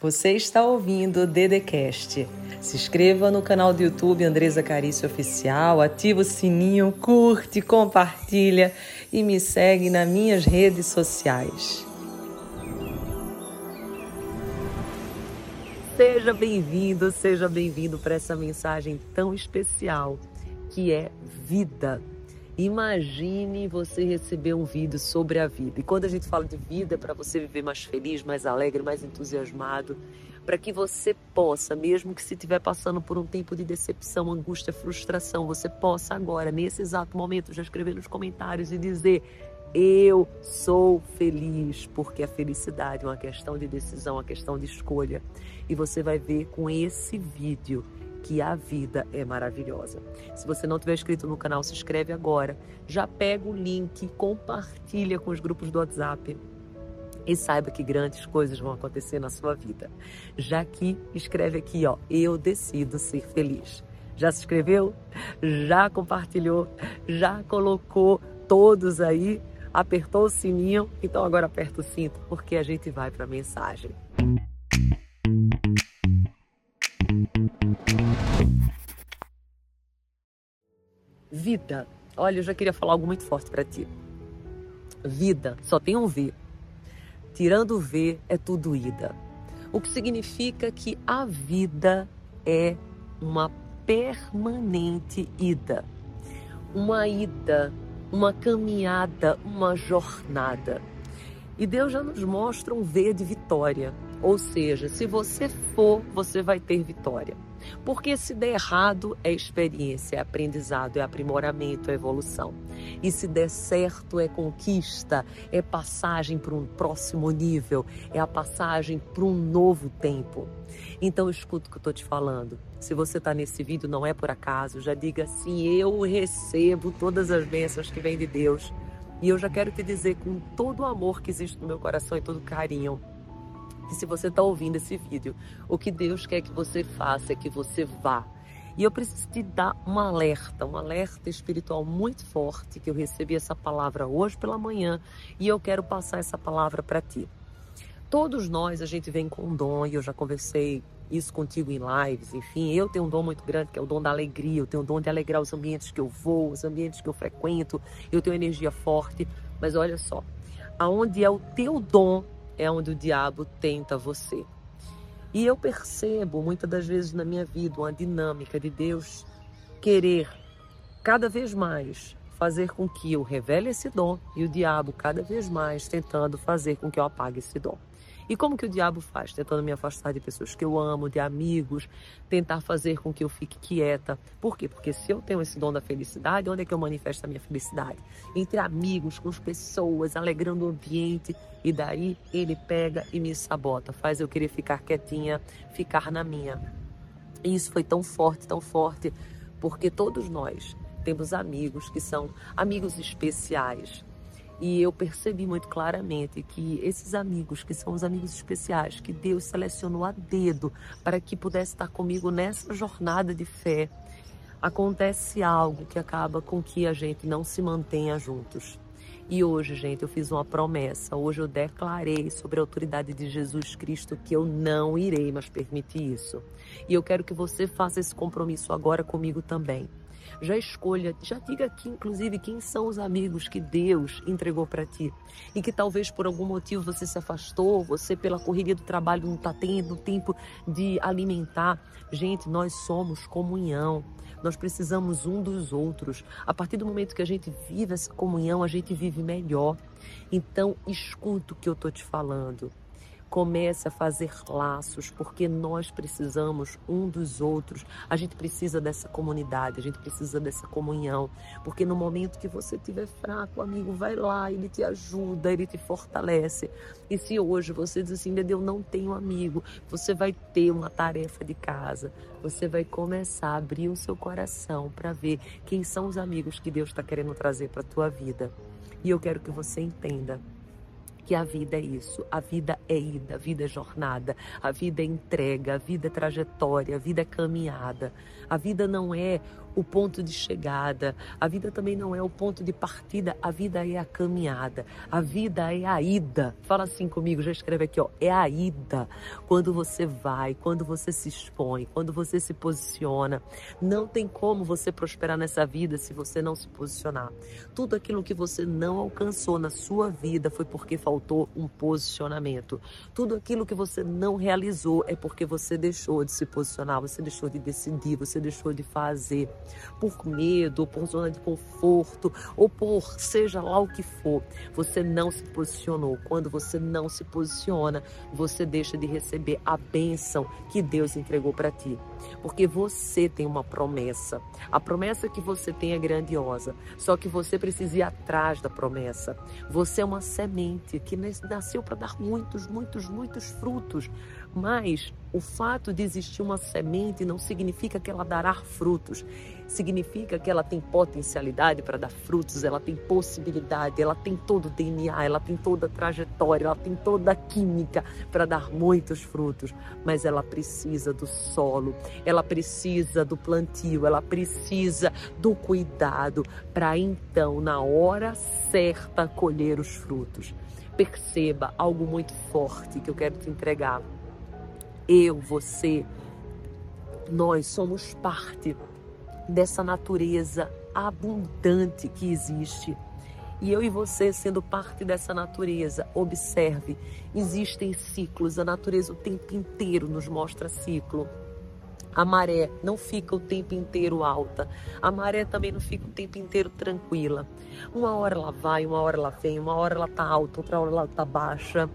Você está ouvindo o Dedecast. Se inscreva no canal do YouTube Andresa Carício Oficial, ativa o sininho, curte, compartilha e me segue nas minhas redes sociais. Seja bem-vindo, seja bem-vindo para essa mensagem tão especial que é vida. Imagine você receber um vídeo sobre a vida. E quando a gente fala de vida, é para você viver mais feliz, mais alegre, mais entusiasmado, para que você possa, mesmo que se estiver passando por um tempo de decepção, angústia, frustração, você possa agora, nesse exato momento, já escrever nos comentários e dizer: eu sou feliz, porque a felicidade é uma questão de decisão, uma questão de escolha. E você vai ver com esse vídeo que a vida é maravilhosa. Se você não tiver inscrito no canal, se inscreve agora. Já pega o link, compartilha com os grupos do WhatsApp e saiba que grandes coisas vão acontecer na sua vida. Já que escreve aqui, ó, eu decido ser feliz. Já se inscreveu? Já compartilhou? Já colocou todos aí? Apertou o sininho? Então agora aperta o cinto porque a gente vai para a mensagem. Vida. Olha, eu já queria falar algo muito forte para ti. Vida só tem um V. Tirando o V é tudo ida. O que significa que a vida é uma permanente ida. Uma ida, uma caminhada, uma jornada. E Deus já nos mostra um V de vitória. Ou seja, se você for, você vai ter vitória. Porque se der errado, é experiência, é aprendizado, é aprimoramento, é evolução. E se der certo, é conquista, é passagem para um próximo nível, é a passagem para um novo tempo. Então escuta o que eu estou te falando. Se você está nesse vídeo, não é por acaso, já diga assim: eu recebo todas as bênçãos que vêm de Deus. E eu já quero te dizer com todo o amor que existe no meu coração e todo o carinho que se você está ouvindo esse vídeo, o que Deus quer que você faça é que você vá. E eu preciso te dar um alerta, um alerta espiritual muito forte, que eu recebi essa palavra hoje pela manhã e eu quero passar essa palavra para ti. Todos nós, a gente vem com um dom, e eu já conversei isso contigo em lives, enfim, eu tenho um dom muito grande, que é o dom da alegria, eu tenho o dom de alegrar os ambientes que eu vou, os ambientes que eu frequento, eu tenho energia forte, mas olha só, aonde é o teu dom, é onde o diabo tenta você. E eu percebo muitas das vezes na minha vida uma dinâmica de Deus querer cada vez mais fazer com que eu revele esse dom e o diabo cada vez mais tentando fazer com que eu apague esse dom. E como que o diabo faz? Tentando me afastar de pessoas que eu amo, de amigos, tentar fazer com que eu fique quieta. Por quê? Porque se eu tenho esse dom da felicidade, onde é que eu manifesto a minha felicidade? Entre amigos, com as pessoas, alegrando o ambiente. E daí ele pega e me sabota, faz eu querer ficar quietinha, ficar na minha. E isso foi tão forte, tão forte, porque todos nós temos amigos que são amigos especiais, e eu percebi muito claramente que esses amigos, que são os amigos especiais, que Deus selecionou a dedo para que pudesse estar comigo nessa jornada de fé, acontece algo que acaba com que a gente não se mantenha juntos. E hoje, gente, eu fiz uma promessa. Hoje eu declarei sobre a autoridade de Jesus Cristo que eu não irei mais permitir isso. E eu quero que você faça esse compromisso agora comigo também já escolha, já diga aqui, inclusive, quem são os amigos que Deus entregou para ti e que talvez por algum motivo você se afastou, você pela correria do trabalho não está tendo tempo de alimentar. Gente, nós somos comunhão. Nós precisamos um dos outros. A partir do momento que a gente vive essa comunhão, a gente vive melhor. Então, escuta o que eu estou te falando. Comece a fazer laços, porque nós precisamos um dos outros. A gente precisa dessa comunidade, a gente precisa dessa comunhão. Porque no momento que você estiver fraco, amigo, vai lá, ele te ajuda, ele te fortalece. E se hoje você diz assim, eu não tenho amigo, você vai ter uma tarefa de casa. Você vai começar a abrir o seu coração para ver quem são os amigos que Deus está querendo trazer para a tua vida. E eu quero que você entenda que a vida é isso. A vida é ida, a vida é jornada, a vida é entrega, a vida é trajetória, a vida é caminhada. A vida não é o ponto de chegada, a vida também não é o ponto de partida, a vida é a caminhada, a vida é a ida. Fala assim comigo, já escreve aqui, ó, é a ida. Quando você vai, quando você se expõe, quando você se posiciona, não tem como você prosperar nessa vida se você não se posicionar. Tudo aquilo que você não alcançou na sua vida foi porque faltou um posicionamento. Tudo aquilo que você não realizou é porque você deixou de se posicionar, você deixou de decidir, você deixou de fazer por medo, ou por zona de conforto, ou por seja lá o que for. Você não se posicionou. Quando você não se posiciona, você deixa de receber a bênção que Deus entregou para ti. Porque você tem uma promessa. A promessa que você tem é grandiosa. Só que você precisa ir atrás da promessa. Você é uma semente que nasceu para dar muitos, muitos, muitos frutos. Mas o fato de existir uma semente não significa que ela dará frutos. Significa que ela tem potencialidade para dar frutos, ela tem possibilidade, ela tem todo o DNA, ela tem toda a trajetória, ela tem toda a química para dar muitos frutos. Mas ela precisa do solo, ela precisa do plantio, ela precisa do cuidado para então, na hora certa, colher os frutos. Perceba algo muito forte que eu quero te entregar eu, você, nós somos parte dessa natureza abundante que existe. E eu e você, sendo parte dessa natureza, observe: existem ciclos, a natureza o tempo inteiro nos mostra ciclo. A maré não fica o tempo inteiro alta. A maré também não fica o tempo inteiro tranquila. Uma hora ela vai, uma hora ela vem, uma hora ela está alta, outra hora ela está baixa.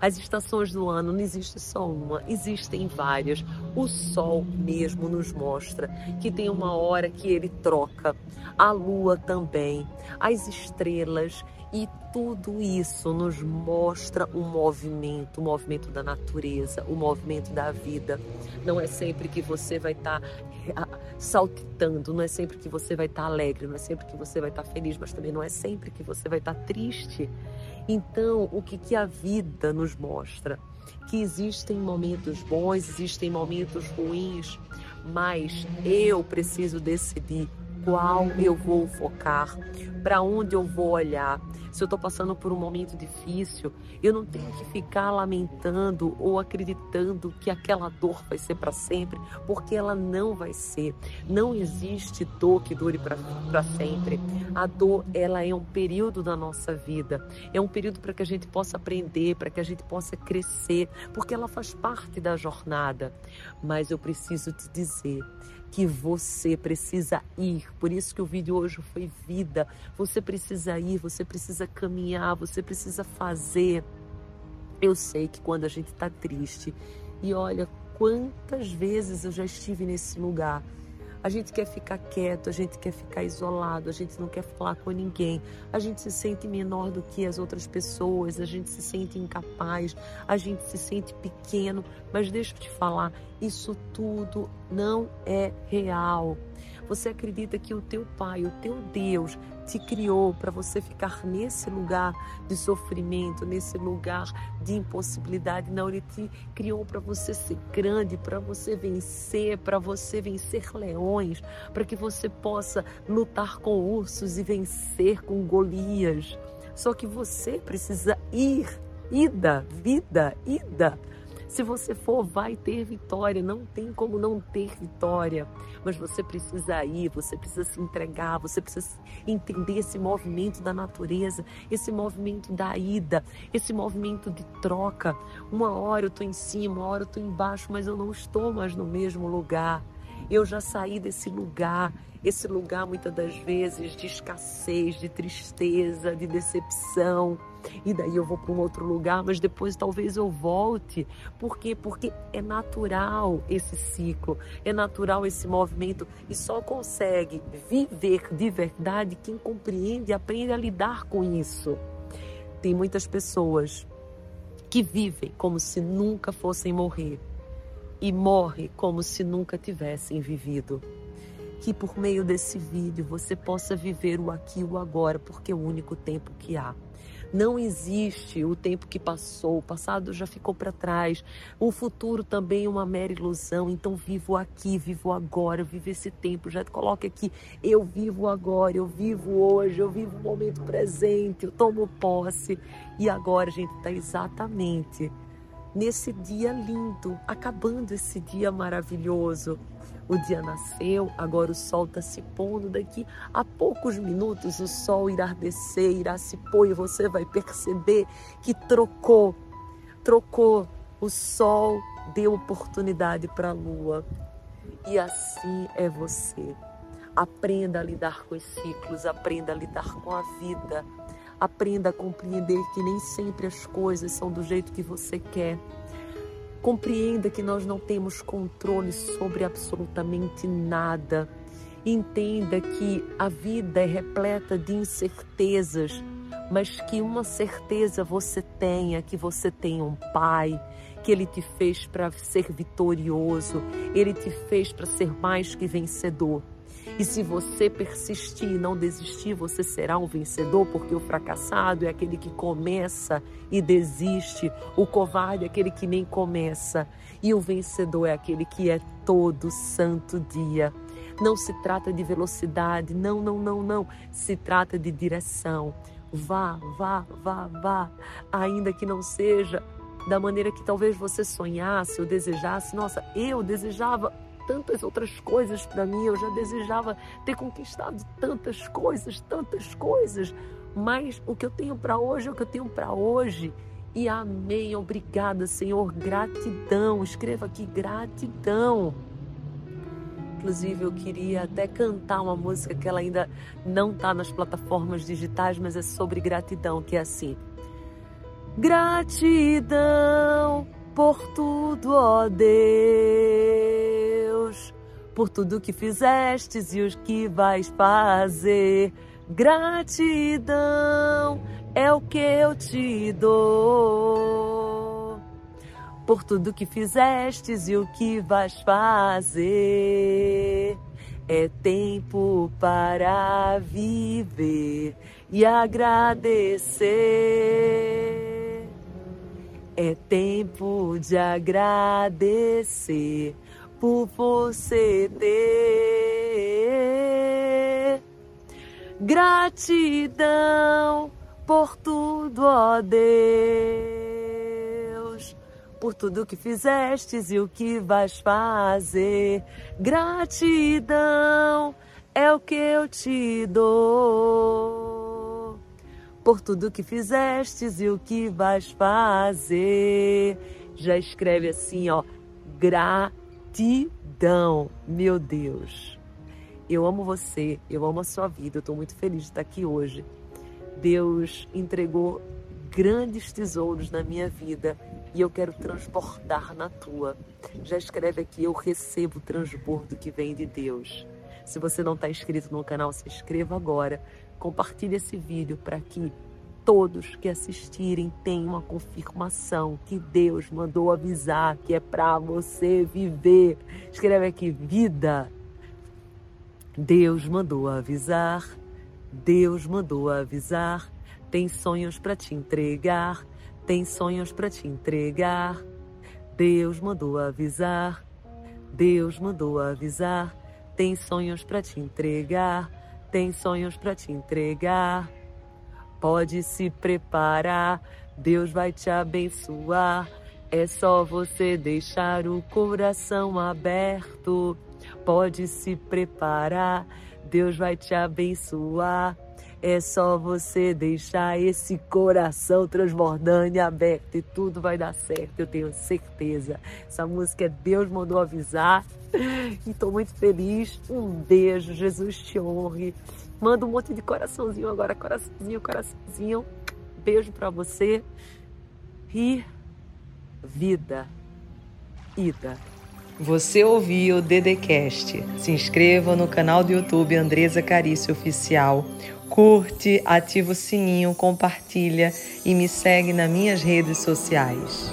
As estações do ano não existe só uma, existem várias. O sol mesmo nos mostra que tem uma hora que ele troca. A lua também, as estrelas e tudo isso nos mostra o movimento, o movimento da natureza, o movimento da vida. Não é sempre que você vai estar tá saltitando, não é sempre que você vai estar tá alegre, não é sempre que você vai estar tá feliz, mas também não é sempre que você vai estar tá triste. Então, o que, que a vida nos mostra? Que existem momentos bons, existem momentos ruins, mas eu preciso decidir qual eu vou focar, para onde eu vou olhar. Se eu estou passando por um momento difícil, eu não tenho que ficar lamentando ou acreditando que aquela dor vai ser para sempre, porque ela não vai ser. Não existe dor que dure para sempre. A dor, ela é um período da nossa vida, é um período para que a gente possa aprender, para que a gente possa crescer, porque ela faz parte da jornada. Mas eu preciso te dizer que você precisa ir. Por isso que o vídeo hoje foi vida. Você precisa ir, você precisa caminhar, você precisa fazer. Eu sei que quando a gente está triste, e olha quantas vezes eu já estive nesse lugar a gente quer ficar quieto, a gente quer ficar isolado, a gente não quer falar com ninguém, a gente se sente menor do que as outras pessoas, a gente se sente incapaz, a gente se sente pequeno. Mas deixa eu te falar, isso tudo não é real. Você acredita que o teu Pai, o teu Deus, te criou para você ficar nesse lugar de sofrimento, nesse lugar de impossibilidade. Não, ele te criou para você ser grande, para você vencer, para você vencer leões, para que você possa lutar com ursos e vencer com Golias. Só que você precisa ir, ida, vida, ida. Se você for, vai ter vitória. Não tem como não ter vitória. Mas você precisa ir, você precisa se entregar, você precisa entender esse movimento da natureza, esse movimento da ida, esse movimento de troca. Uma hora eu estou em cima, uma hora eu estou embaixo, mas eu não estou mais no mesmo lugar. Eu já saí desse lugar, esse lugar muitas das vezes de escassez, de tristeza, de decepção. E daí eu vou para um outro lugar, mas depois talvez eu volte. Por quê? Porque é natural esse ciclo, é natural esse movimento e só consegue viver de verdade quem compreende e aprende a lidar com isso. Tem muitas pessoas que vivem como se nunca fossem morrer e morre como se nunca tivessem vivido. Que por meio desse vídeo você possa viver o aqui e o agora, porque é o único tempo que há. Não existe o tempo que passou, o passado já ficou para trás. O futuro também é uma mera ilusão. Então vivo aqui, vivo agora, vivo esse tempo. Já coloque aqui, eu vivo agora, eu vivo hoje, eu vivo o momento presente, eu tomo posse. E agora a gente está exatamente nesse dia lindo, acabando esse dia maravilhoso. O dia nasceu, agora o sol está se pondo. Daqui a poucos minutos o sol irá descer, irá se pôr e você vai perceber que trocou, trocou. O sol deu oportunidade para a lua. E assim é você. Aprenda a lidar com os ciclos, aprenda a lidar com a vida. Aprenda a compreender que nem sempre as coisas são do jeito que você quer. Compreenda que nós não temos controle sobre absolutamente nada. Entenda que a vida é repleta de incertezas, mas que uma certeza você tenha, que você tem um pai, que ele te fez para ser vitorioso, ele te fez para ser mais que vencedor. E se você persistir e não desistir, você será um vencedor, porque o fracassado é aquele que começa e desiste, o covarde é aquele que nem começa, e o vencedor é aquele que é todo santo dia. Não se trata de velocidade, não, não, não, não. Se trata de direção. Vá, vá, vá, vá, ainda que não seja da maneira que talvez você sonhasse ou desejasse. Nossa, eu desejava tantas outras coisas para mim, eu já desejava ter conquistado tantas coisas, tantas coisas, mas o que eu tenho para hoje é o que eu tenho para hoje. E amém, obrigada, Senhor, gratidão. Escreva aqui gratidão. Inclusive, eu queria até cantar uma música que ela ainda não está nas plataformas digitais, mas é sobre gratidão, que é assim. Gratidão por tudo, ó Deus por tudo que fizestes e os que vais fazer. Gratidão é o que eu te dou. Por tudo que fizestes e o que vais fazer. É tempo para viver e agradecer. É tempo de agradecer por você ter. Gratidão por tudo, ó Deus, por tudo que fizestes e o que vais fazer. Gratidão é o que eu te dou. Por tudo que fizestes e o que vais fazer. Já escreve assim, ó, gratidão gratidão, meu Deus. Eu amo você, eu amo a sua vida, eu estou muito feliz de estar aqui hoje. Deus entregou grandes tesouros na minha vida e eu quero transportar na tua. Já escreve aqui, eu recebo o transbordo que vem de Deus. Se você não está inscrito no canal, se inscreva agora. Compartilhe esse vídeo para que todos que assistirem tenham uma confirmação que Deus mandou avisar que é para você viver. Escreve aqui: vida. Deus mandou avisar. Deus mandou avisar. Tem sonhos para te entregar. Tem sonhos para te entregar. Deus mandou avisar. Deus mandou avisar. Tem sonhos para te entregar. Tem sonhos para te entregar. Pode se preparar, Deus vai te abençoar. É só você deixar o coração aberto. Pode se preparar, Deus vai te abençoar. É só você deixar esse coração transbordando e aberto e tudo vai dar certo, eu tenho certeza. Essa música é Deus mandou avisar e estou muito feliz. Um beijo, Jesus te honre. Manda um monte de coraçãozinho agora, coraçãozinho, coraçãozinho. Beijo para você. E vida, ida. Você ouviu o Dedecast. Se inscreva no canal do YouTube Andresa Carício Oficial. Curte, ativa o sininho, compartilha e me segue nas minhas redes sociais.